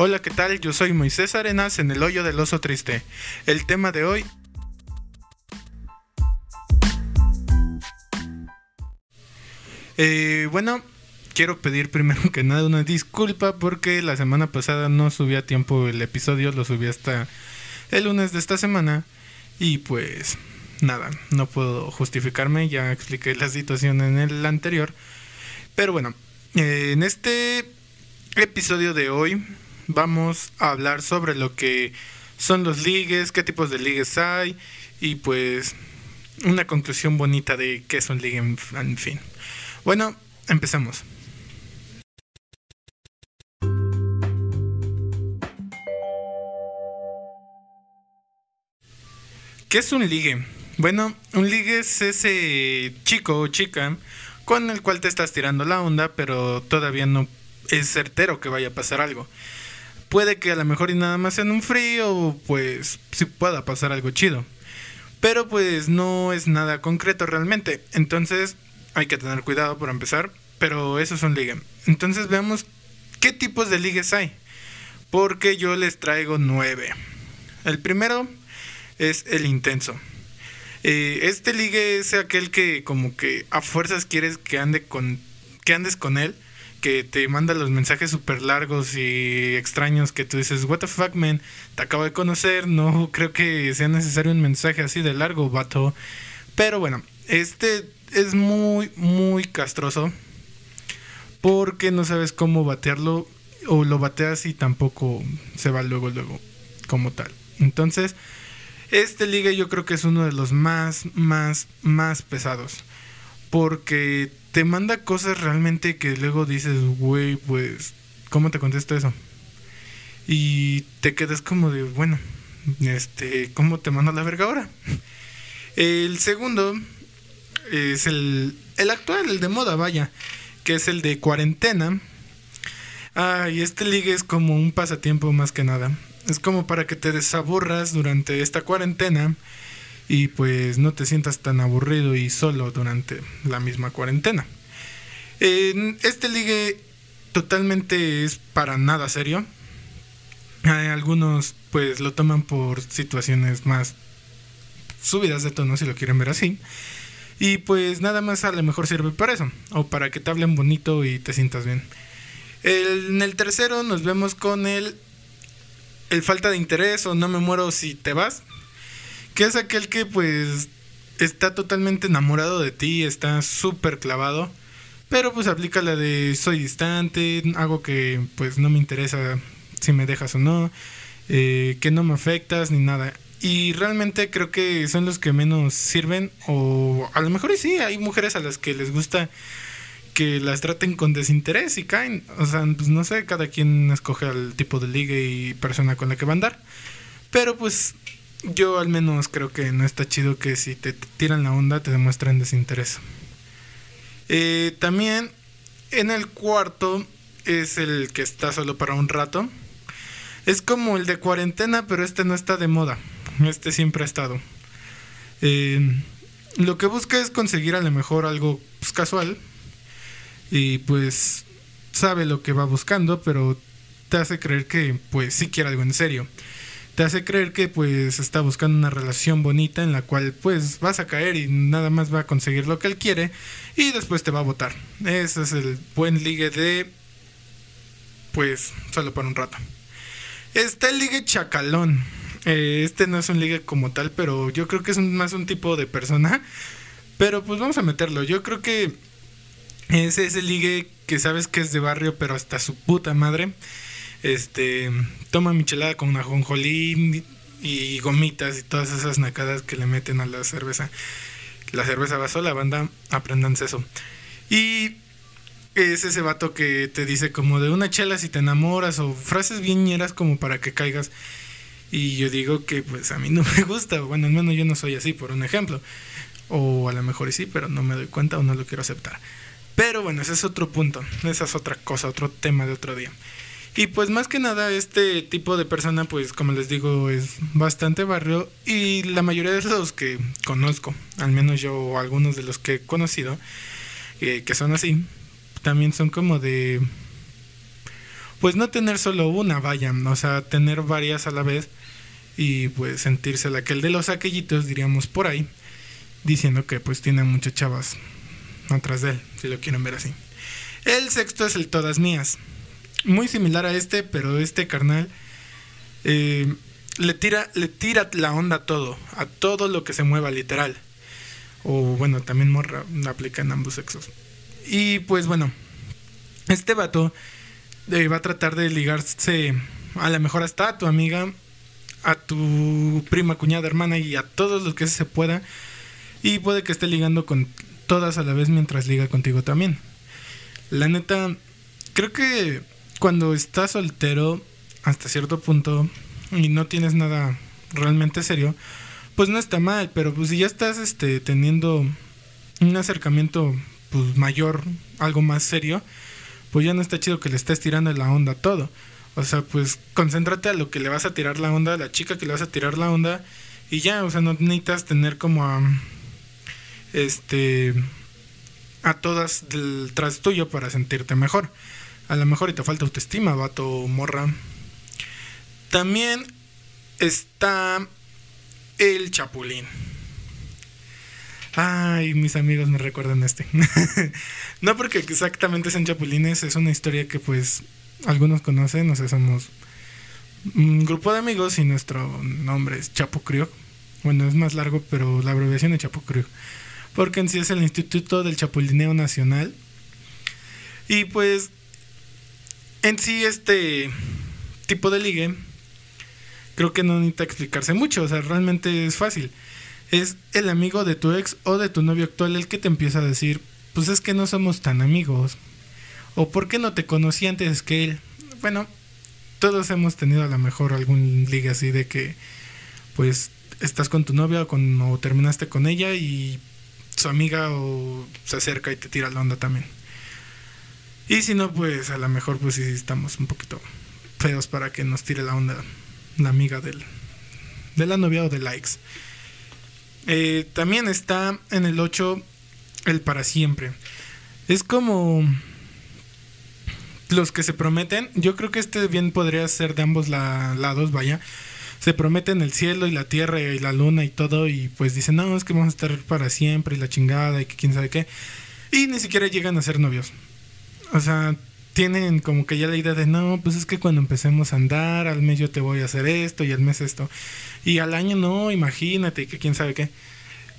Hola, ¿qué tal? Yo soy Moisés Arenas en el hoyo del oso triste. El tema de hoy... Eh, bueno, quiero pedir primero que nada una disculpa porque la semana pasada no subí a tiempo el episodio, lo subí hasta el lunes de esta semana y pues nada, no puedo justificarme, ya expliqué la situación en el anterior. Pero bueno, eh, en este episodio de hoy vamos a hablar sobre lo que son los ligues, qué tipos de ligues hay y pues una conclusión bonita de qué es un ligue, en fin. Bueno, empecemos. ¿Qué es un ligue? Bueno, un ligue es ese chico o chica con el cual te estás tirando la onda, pero todavía no es certero que vaya a pasar algo. Puede que a lo mejor y nada más en un frío, pues sí pueda pasar algo chido. Pero pues no es nada concreto realmente. Entonces hay que tener cuidado por empezar. Pero eso es un ligue. Entonces veamos qué tipos de ligues hay. Porque yo les traigo nueve. El primero es el intenso. Eh, este ligue es aquel que como que a fuerzas quieres que ande con que andes con él que te manda los mensajes súper largos y extraños que tú dices, what the fuck, man, te acabo de conocer, no creo que sea necesario un mensaje así de largo, vato. Pero bueno, este es muy, muy castroso porque no sabes cómo batearlo o lo bateas y tampoco se va luego, luego, como tal. Entonces, este liga yo creo que es uno de los más, más, más pesados porque te manda cosas realmente que luego dices, güey, pues, ¿cómo te contesto eso? Y te quedas como de, bueno, este, ¿cómo te mando la verga ahora? El segundo es el, el actual, el de moda, vaya, que es el de cuarentena. Ah, y este ligue es como un pasatiempo más que nada. Es como para que te desaburras durante esta cuarentena y pues no te sientas tan aburrido y solo durante la misma cuarentena. este ligue totalmente es para nada serio. Algunos pues lo toman por situaciones más subidas de tono si lo quieren ver así. Y pues nada más a lo mejor sirve para eso. O para que te hablen bonito y te sientas bien. en el tercero nos vemos con el, el falta de interés o no me muero si te vas que es aquel que pues está totalmente enamorado de ti, está súper clavado, pero pues aplica la de soy distante, algo que pues no me interesa si me dejas o no, eh, que no me afectas ni nada. Y realmente creo que son los que menos sirven, o a lo mejor sí, hay mujeres a las que les gusta que las traten con desinterés y caen. O sea, pues no sé, cada quien escoge el tipo de liga y persona con la que va a andar. Pero pues yo al menos creo que no está chido que si te tiran la onda te demuestren desinterés. Eh, también en el cuarto es el que está solo para un rato. Es como el de cuarentena, pero este no está de moda. Este siempre ha estado. Eh, lo que busca es conseguir a lo mejor algo pues, casual. Y pues sabe lo que va buscando, pero te hace creer que pues sí quiere algo en serio te hace creer que pues está buscando una relación bonita en la cual pues vas a caer y nada más va a conseguir lo que él quiere y después te va a votar. Ese es el buen ligue de pues solo por un rato. Está el ligue chacalón. Eh, este no es un ligue como tal, pero yo creo que es más un tipo de persona. Pero pues vamos a meterlo. Yo creo que ese es el ligue que sabes que es de barrio, pero hasta su puta madre. Este, toma michelada con ajonjolí y gomitas y todas esas nacadas que le meten a la cerveza. La cerveza va sola, banda, aprendanse eso. Y es ese vato que te dice como de una chela si te enamoras o frases bien ñeras como para que caigas. Y yo digo que pues a mí no me gusta, bueno, al menos yo no soy así, por un ejemplo. O a lo mejor sí, pero no me doy cuenta o no lo quiero aceptar. Pero bueno, ese es otro punto, esa es otra cosa, otro tema de otro día. Y pues más que nada este tipo de persona pues como les digo es bastante barrio y la mayoría de los que conozco, al menos yo o algunos de los que he conocido, eh, que son así, también son como de pues no tener solo una, vaya, o sea, tener varias a la vez y pues sentirse la que el de los aquellitos, diríamos por ahí, diciendo que pues tiene muchas chavas atrás de él, si lo quieren ver así. El sexto es el Todas Mías. Muy similar a este, pero este carnal eh, le, tira, le tira la onda a todo, a todo lo que se mueva literal. O bueno, también morra aplica en ambos sexos. Y pues bueno, este vato eh, va a tratar de ligarse a la mejor hasta a tu amiga, a tu prima, cuñada, hermana y a todos los que se pueda. Y puede que esté ligando con todas a la vez mientras liga contigo también. La neta, creo que cuando estás soltero hasta cierto punto y no tienes nada realmente serio, pues no está mal, pero pues si ya estás este teniendo un acercamiento pues mayor, algo más serio, pues ya no está chido que le estés tirando la onda todo. O sea, pues concéntrate a lo que le vas a tirar la onda, a la chica que le vas a tirar la onda y ya, o sea, no necesitas tener como a este a todas tras tuyo para sentirte mejor. A lo mejor y te falta autoestima, vato morra. También está el chapulín. Ay, mis amigos me recuerdan este. no porque exactamente sean chapulines, es una historia que pues algunos conocen, o sea, somos un grupo de amigos y nuestro nombre es Chapo Criog. Bueno, es más largo, pero la abreviación es Chapo Criog. Porque en sí es el Instituto del Chapulineo Nacional. Y pues en sí este tipo de ligue creo que no necesita explicarse mucho, o sea, realmente es fácil. Es el amigo de tu ex o de tu novio actual el que te empieza a decir, pues es que no somos tan amigos. O por qué no te conocí antes que él. Bueno, todos hemos tenido a lo mejor algún ligue así de que, pues, estás con tu novia o, con, o terminaste con ella y su amiga o se acerca y te tira la onda también. Y si no, pues a lo mejor pues sí estamos un poquito feos para que nos tire la onda la amiga del, de la novia o de likes. Eh, también está en el 8 el para siempre. Es como los que se prometen. Yo creo que este bien podría ser de ambos lados, vaya. Se prometen el cielo y la tierra y la luna y todo y pues dicen, no, es que vamos a estar para siempre y la chingada y que quién sabe qué. Y ni siquiera llegan a ser novios. O sea, tienen como que ya la idea de no, pues es que cuando empecemos a andar, al mes yo te voy a hacer esto y al mes esto. Y al año no, imagínate que quién sabe qué.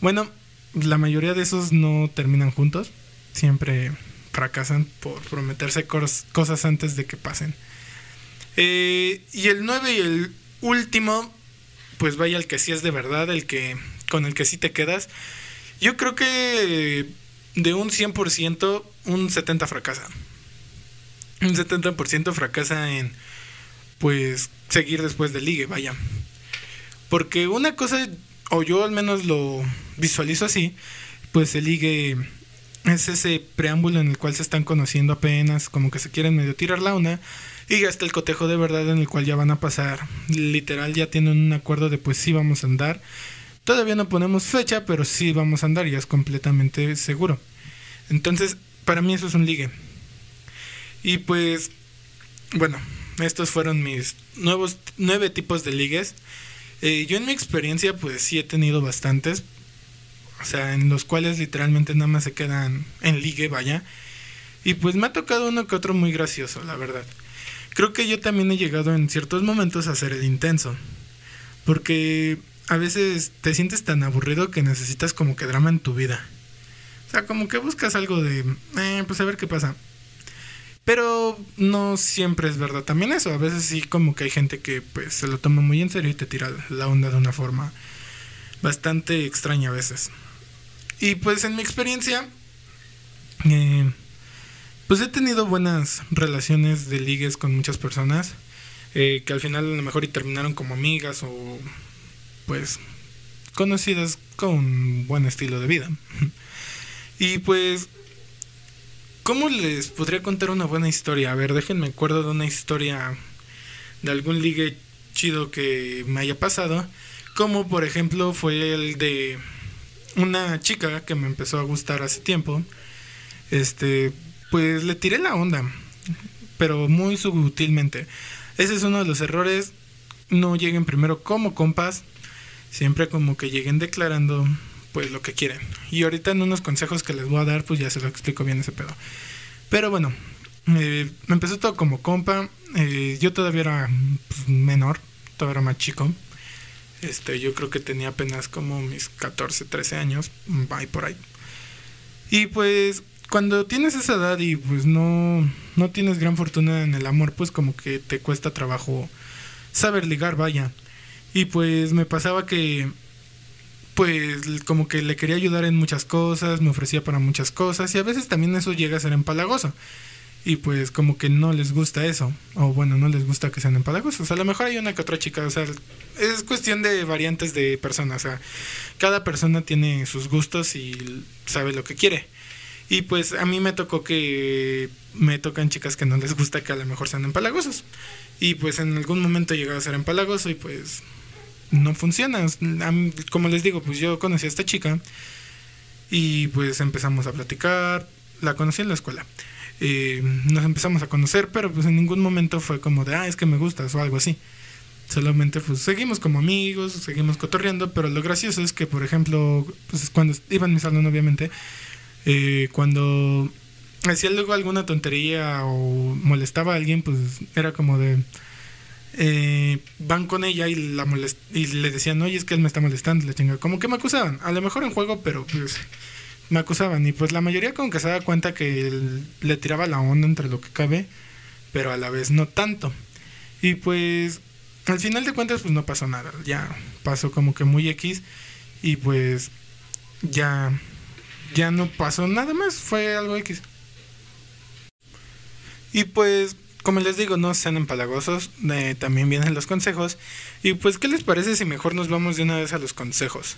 Bueno, la mayoría de esos no terminan juntos. Siempre fracasan por prometerse cosas antes de que pasen. Eh, y el 9 y el último, pues vaya el que sí es de verdad, el que con el que sí te quedas. Yo creo que de un 100%, un 70% fracasa un 70% fracasa en pues seguir después del ligue, vaya. Porque una cosa, o yo al menos lo visualizo así, pues el ligue es ese preámbulo en el cual se están conociendo apenas, como que se quieren medio tirar la una, y hasta el cotejo de verdad en el cual ya van a pasar. Literal ya tienen un acuerdo de pues sí vamos a andar. Todavía no ponemos fecha, pero sí vamos a andar, ya es completamente seguro. Entonces, para mí eso es un ligue. Y pues, bueno, estos fueron mis nuevos nueve tipos de ligues. Eh, yo en mi experiencia pues sí he tenido bastantes. O sea, en los cuales literalmente nada más se quedan en ligue, vaya. Y pues me ha tocado uno que otro muy gracioso, la verdad. Creo que yo también he llegado en ciertos momentos a ser el intenso. Porque a veces te sientes tan aburrido que necesitas como que drama en tu vida. O sea, como que buscas algo de, eh, pues a ver qué pasa. Pero no siempre es verdad también eso. A veces sí como que hay gente que pues se lo toma muy en serio y te tira la onda de una forma bastante extraña a veces. Y pues en mi experiencia, eh, pues he tenido buenas relaciones de ligues con muchas personas. Eh, que al final a lo mejor y terminaron como amigas o pues conocidas con buen estilo de vida. y pues ¿Cómo les podría contar una buena historia? A ver, déjenme acuerdo de una historia de algún ligue chido que me haya pasado. Como por ejemplo fue el de una chica que me empezó a gustar hace tiempo. Este, pues le tiré la onda. pero muy sutilmente. Ese es uno de los errores. No lleguen primero como compas, siempre como que lleguen declarando pues lo que quieren. Y ahorita en unos consejos que les voy a dar, pues ya se lo explico bien ese pedo. Pero bueno, eh, me empezó todo como compa. Eh, yo todavía era pues, menor, todavía era más chico. Este, yo creo que tenía apenas como mis 14, 13 años, ahí por ahí. Y pues cuando tienes esa edad y pues no, no tienes gran fortuna en el amor, pues como que te cuesta trabajo saber ligar, vaya. Y pues me pasaba que pues como que le quería ayudar en muchas cosas, me ofrecía para muchas cosas y a veces también eso llega a ser empalagoso. Y pues como que no les gusta eso, o bueno, no les gusta que sean empalagosos. A lo mejor hay una que otra chica, o sea, es cuestión de variantes de personas, o sea, cada persona tiene sus gustos y sabe lo que quiere. Y pues a mí me tocó que me tocan chicas que no les gusta que a lo mejor sean empalagosos. Y pues en algún momento llegaba a ser empalagoso y pues no funciona. Como les digo, pues yo conocí a esta chica y pues empezamos a platicar. La conocí en la escuela. Eh, nos empezamos a conocer, pero pues en ningún momento fue como de, ah, es que me gustas o algo así. Solamente pues seguimos como amigos, seguimos cotorreando, pero lo gracioso es que, por ejemplo, pues cuando iba en mi salón, obviamente, eh, cuando hacía luego alguna tontería o molestaba a alguien, pues era como de eh, van con ella y le decían, oye, es que él me está molestando, la chinga. Como que me acusaban, a lo mejor en juego, pero pues me acusaban. Y pues la mayoría como que se daba cuenta que él le tiraba la onda entre lo que cabe, pero a la vez no tanto. Y pues al final de cuentas pues no pasó nada, ya pasó como que muy X y pues ya ya no pasó nada más, fue algo X. Y pues como les digo, no sean empalagosos, eh, también vienen los consejos. Y pues, ¿qué les parece si mejor nos vamos de una vez a los consejos?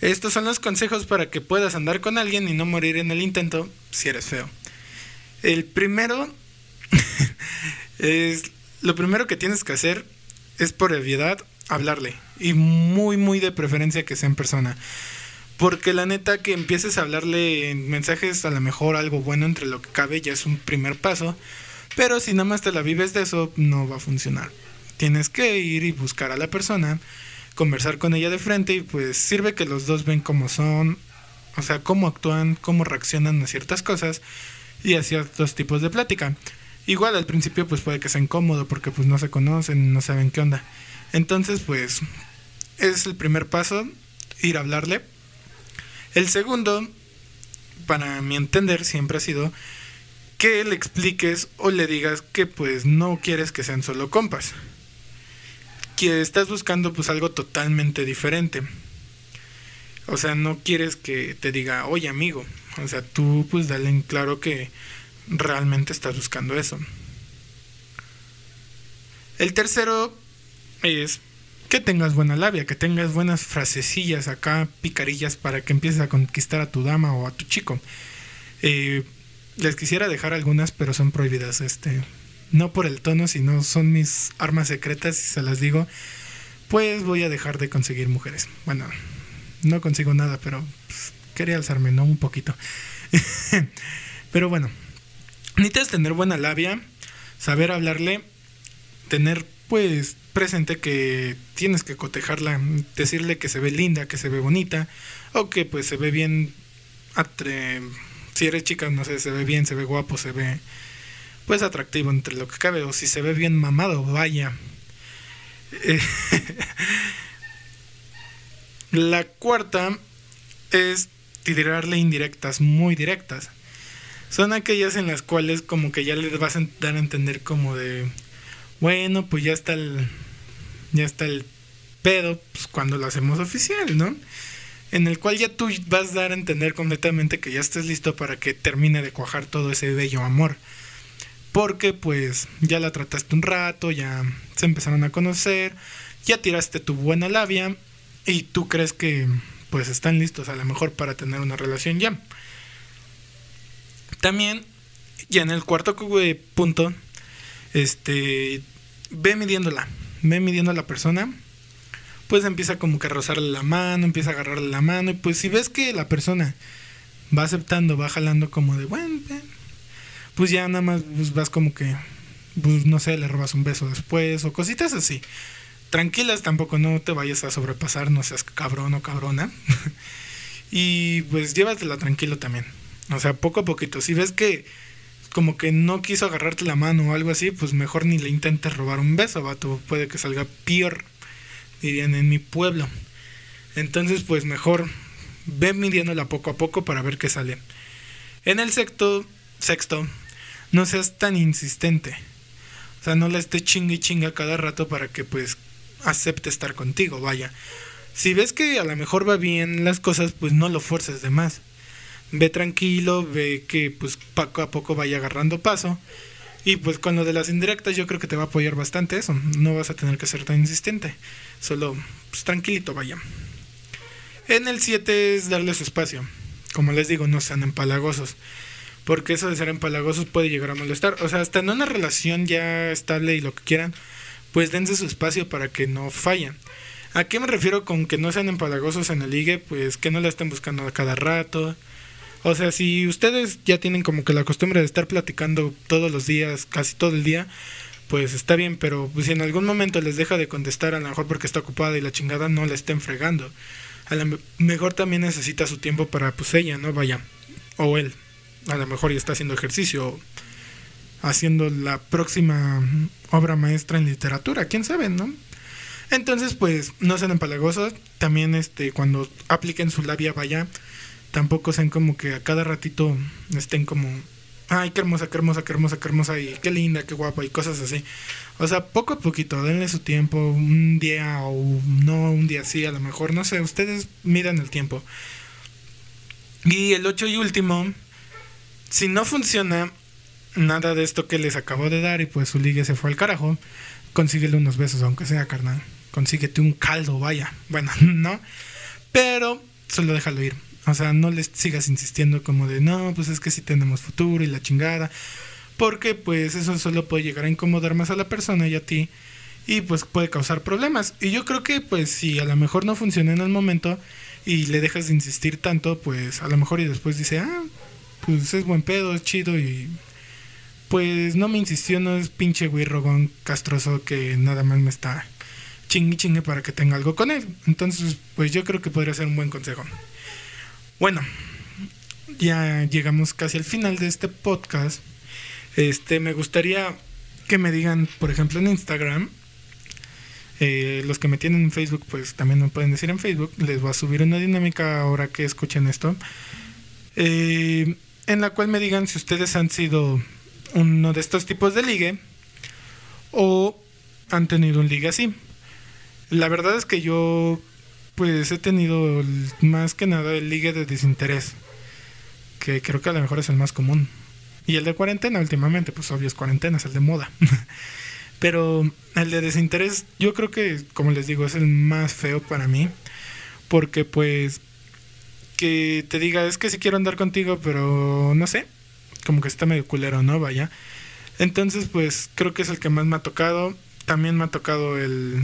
Estos son los consejos para que puedas andar con alguien y no morir en el intento si eres feo. El primero es lo primero que tienes que hacer es por obviedad hablarle y muy muy de preferencia que sea en persona. Porque la neta que empieces a hablarle en mensajes a lo mejor algo bueno entre lo que cabe ya es un primer paso pero si nada más te la vives de eso, no va a funcionar. Tienes que ir y buscar a la persona, conversar con ella de frente y pues sirve que los dos ven cómo son, o sea, cómo actúan, cómo reaccionan a ciertas cosas y a ciertos tipos de plática. Igual al principio pues puede que sea incómodo porque pues no se conocen, no saben qué onda. Entonces pues es el primer paso, ir a hablarle. El segundo, para mi entender, siempre ha sido que le expliques o le digas que pues no quieres que sean solo compas. Que estás buscando pues algo totalmente diferente. O sea, no quieres que te diga, oye amigo. O sea, tú pues dale en claro que realmente estás buscando eso. El tercero es que tengas buena labia, que tengas buenas frasecillas acá, picarillas para que empieces a conquistar a tu dama o a tu chico. Eh, les quisiera dejar algunas, pero son prohibidas. Este, no por el tono, sino son mis armas secretas. Y se las digo, pues voy a dejar de conseguir mujeres. Bueno, no consigo nada, pero pues, quería alzarme, ¿no? Un poquito. pero bueno, necesitas tener buena labia, saber hablarle, tener pues presente que tienes que cotejarla, decirle que se ve linda, que se ve bonita, o que pues se ve bien atre si eres chica, no sé, se ve bien, se ve guapo, se ve pues atractivo entre lo que cabe, o si se ve bien mamado, vaya. la cuarta es tirarle indirectas, muy directas. Son aquellas en las cuales como que ya les vas a dar a entender como de, bueno, pues ya está el, ya está el pedo, pues cuando lo hacemos oficial, ¿no? En el cual ya tú vas a dar a entender completamente que ya estés listo para que termine de cuajar todo ese bello amor. Porque pues ya la trataste un rato, ya se empezaron a conocer, ya tiraste tu buena labia y tú crees que pues están listos a lo mejor para tener una relación ya. También, ya en el cuarto punto, este, ve midiéndola, ve midiendo a la persona pues empieza como que a rozarle la mano, empieza a agarrarle la mano, y pues si ves que la persona va aceptando, va jalando como de, bueno, pues ya nada más pues vas como que pues no sé, le robas un beso después o cositas así. Tranquilas tampoco, no te vayas a sobrepasar, no seas cabrón o cabrona. y pues llévatela tranquilo también. O sea, poco a poquito. Si ves que como que no quiso agarrarte la mano o algo así, pues mejor ni le intentes robar un beso, vato. Puede que salga peor, dirían en mi pueblo. Entonces, pues mejor ve midiéndola poco a poco para ver qué sale. En el sexto, sexto, no seas tan insistente. O sea, no le esté chingue y chinga cada rato para que pues acepte estar contigo, vaya. Si ves que a lo mejor va bien las cosas, pues no lo fuerces de más. Ve tranquilo, ve que pues poco a poco vaya agarrando paso. Y pues con lo de las indirectas yo creo que te va a apoyar bastante eso. No vas a tener que ser tan insistente. Solo pues, tranquilito vaya. En el 7 es darle su espacio. Como les digo, no sean empalagosos porque eso de ser empalagosos puede llegar a molestar. O sea, hasta en una relación ya estable y lo que quieran, pues dense su espacio para que no fallen. ¿A qué me refiero con que no sean empalagosos en el ligue? Pues que no la estén buscando a cada rato. O sea, si ustedes ya tienen como que la costumbre de estar platicando todos los días, casi todo el día, pues está bien, pero si en algún momento les deja de contestar, a lo mejor porque está ocupada y la chingada no la estén fregando. A lo mejor también necesita su tiempo para pues ella, ¿no? Vaya. O él a lo mejor ya está haciendo ejercicio, haciendo la próxima obra maestra en literatura, quién sabe, ¿no? Entonces, pues, no sean empalagosos, también este, cuando apliquen su labia vaya, tampoco sean como que a cada ratito estén como, ay, qué hermosa, qué hermosa, qué hermosa, qué hermosa, y qué linda, qué guapa, y cosas así. O sea, poco a poquito, denle su tiempo, un día o no, un día sí, a lo mejor, no sé, ustedes miran el tiempo. Y el ocho y último, si no funciona nada de esto que les acabo de dar y pues su ligue se fue al carajo, consíguele unos besos, aunque sea carnal. Consíguete un caldo, vaya. Bueno, no. Pero solo déjalo ir. O sea, no les sigas insistiendo como de, no, pues es que si tenemos futuro y la chingada. Porque pues eso solo puede llegar a incomodar más a la persona y a ti. Y pues puede causar problemas. Y yo creo que pues si a lo mejor no funciona en el momento y le dejas de insistir tanto, pues a lo mejor y después dice, ah, pues es buen pedo, es chido y pues no me insistió, no es pinche güey rogón castroso que nada más me está chingue chingue para que tenga algo con él. Entonces, pues yo creo que podría ser un buen consejo. Bueno, ya llegamos casi al final de este podcast. Este, me gustaría que me digan, por ejemplo, en Instagram. Eh, los que me tienen en Facebook, pues también me pueden decir en Facebook. Les voy a subir una dinámica ahora que escuchen esto. Eh, en la cual me digan si ustedes han sido uno de estos tipos de ligue o han tenido un ligue así. La verdad es que yo pues he tenido más que nada el ligue de desinterés, que creo que a lo mejor es el más común. Y el de cuarentena últimamente, pues obvio es cuarentena, es el de moda. Pero el de desinterés yo creo que, como les digo, es el más feo para mí, porque pues que te diga, es que sí quiero andar contigo, pero no sé, como que está medio culero, ¿no? Vaya. Entonces, pues creo que es el que más me ha tocado. También me ha tocado el...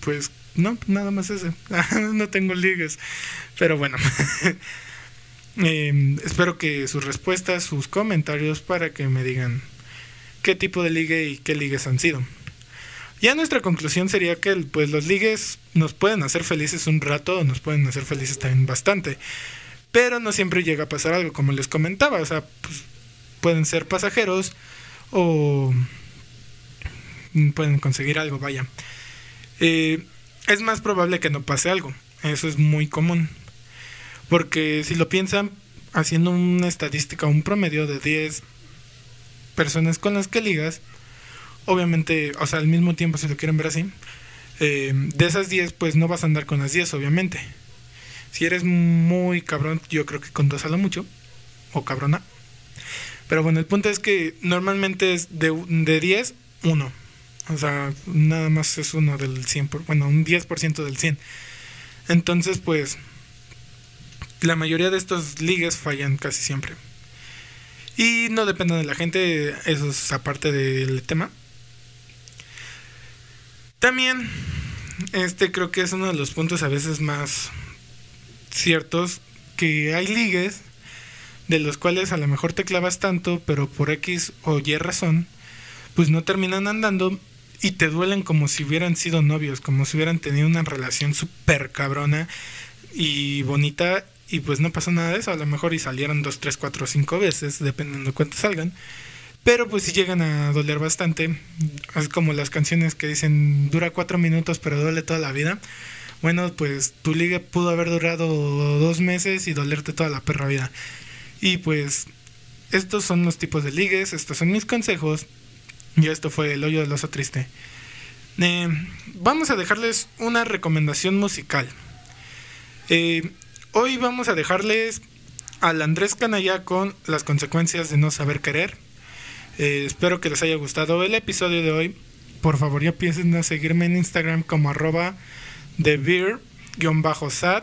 Pues no, nada más ese. no tengo ligues. Pero bueno. Em, espero que sus respuestas, sus comentarios para que me digan qué tipo de ligue y qué ligues han sido. Ya nuestra conclusión sería que pues los ligues nos pueden hacer felices un rato, nos pueden hacer felices también bastante. Pero no siempre llega a pasar algo, como les comentaba. O sea, pues, pueden ser pasajeros o pueden conseguir algo, vaya. Eh, es más probable que no pase algo. Eso es muy común. Porque si lo piensan, haciendo una estadística, un promedio de 10 personas con las que ligas, obviamente, o sea, al mismo tiempo, si lo quieren ver así, eh, de esas 10, pues no vas a andar con las 10, obviamente. Si eres muy cabrón, yo creo que con dos a lo mucho, o cabrona. Pero bueno, el punto es que normalmente es de, de 10, 1. O sea, nada más es uno del 100, por, bueno, un 10% del 100. Entonces, pues, la mayoría de estos ligues fallan casi siempre. Y no depende de la gente, eso es aparte del tema. También, este creo que es uno de los puntos a veces más ciertos, que hay ligues, de los cuales a lo mejor te clavas tanto, pero por X o Y razón, pues no terminan andando y te duelen como si hubieran sido novios, como si hubieran tenido una relación súper cabrona y bonita y pues no pasó nada de eso, a lo mejor y salieron dos, tres, cuatro, cinco veces, dependiendo de cuánto salgan. Pero pues si llegan a doler bastante, como las canciones que dicen dura cuatro minutos pero duele toda la vida. Bueno, pues tu liga pudo haber durado dos meses y dolerte toda la perra vida. Y pues estos son los tipos de ligues, estos son mis consejos. Y esto fue el hoyo del oso triste. Eh, vamos a dejarles una recomendación musical. Eh, hoy vamos a dejarles al Andrés Canalla con las consecuencias de no saber querer. Eh, espero que les haya gustado el episodio de hoy. Por favor, ya empiecen a seguirme en Instagram como arroba de sad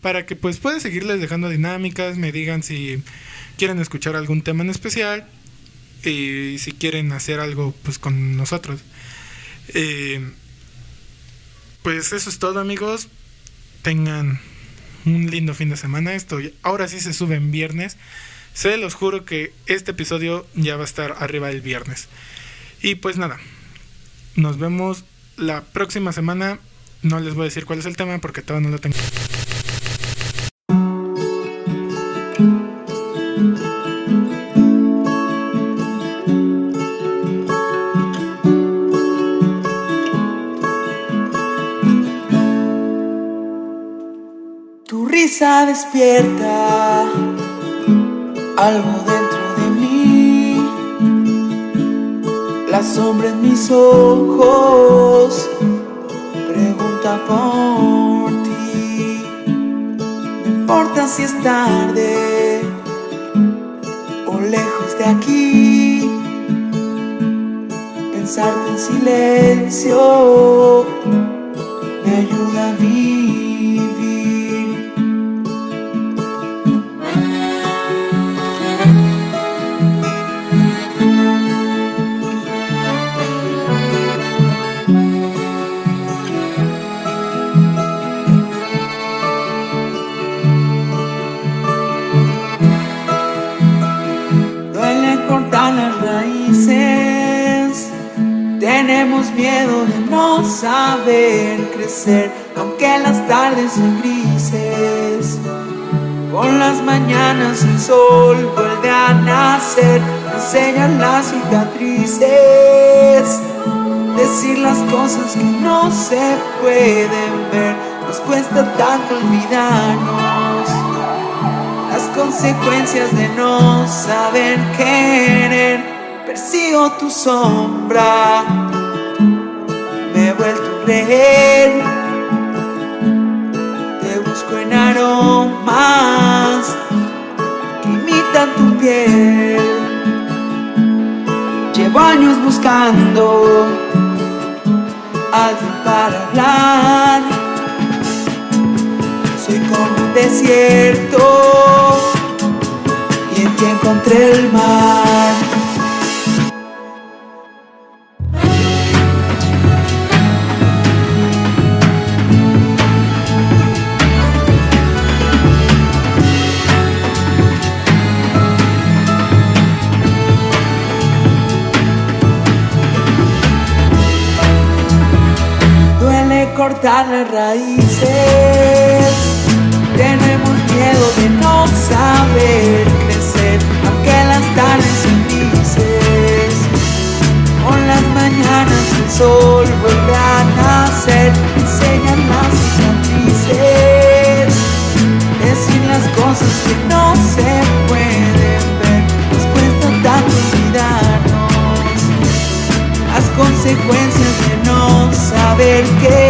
para que pues pueda seguirles dejando dinámicas, me digan si quieren escuchar algún tema en especial y si quieren hacer algo pues con nosotros. Eh, pues eso es todo amigos. Tengan un lindo fin de semana. Estoy ahora sí se sube en viernes. Se los juro que este episodio ya va a estar arriba el viernes. Y pues nada, nos vemos la próxima semana. No les voy a decir cuál es el tema porque todavía no lo tengo. Despierta algo dentro de mí. La sombra en mis ojos pregunta por ti. No importa si es tarde o lejos de aquí. Pensarte en silencio me ayuda a vivir. Miedo de no saber crecer, aunque las tardes son grises. Con las mañanas el sol vuelve a nacer, enseñan las cicatrices. Decir las cosas que no se pueden ver, nos cuesta tanto olvidarnos. Las consecuencias de no saber querer, persigo tu sombra me he vuelto a creer. Te busco en aromas que imitan tu piel. Llevo años buscando alguien para hablar. Soy como un desierto y en ti encontré el mar. Cortar las raíces. Tenemos miedo de no saber crecer, aunque las tardes son grises. Con las mañanas el sol vuelve a nacer, enseñan las cicatrices. Decir las cosas que no se pueden ver, nos cuesta tanto olvidarnos. Las consecuencias de no saber qué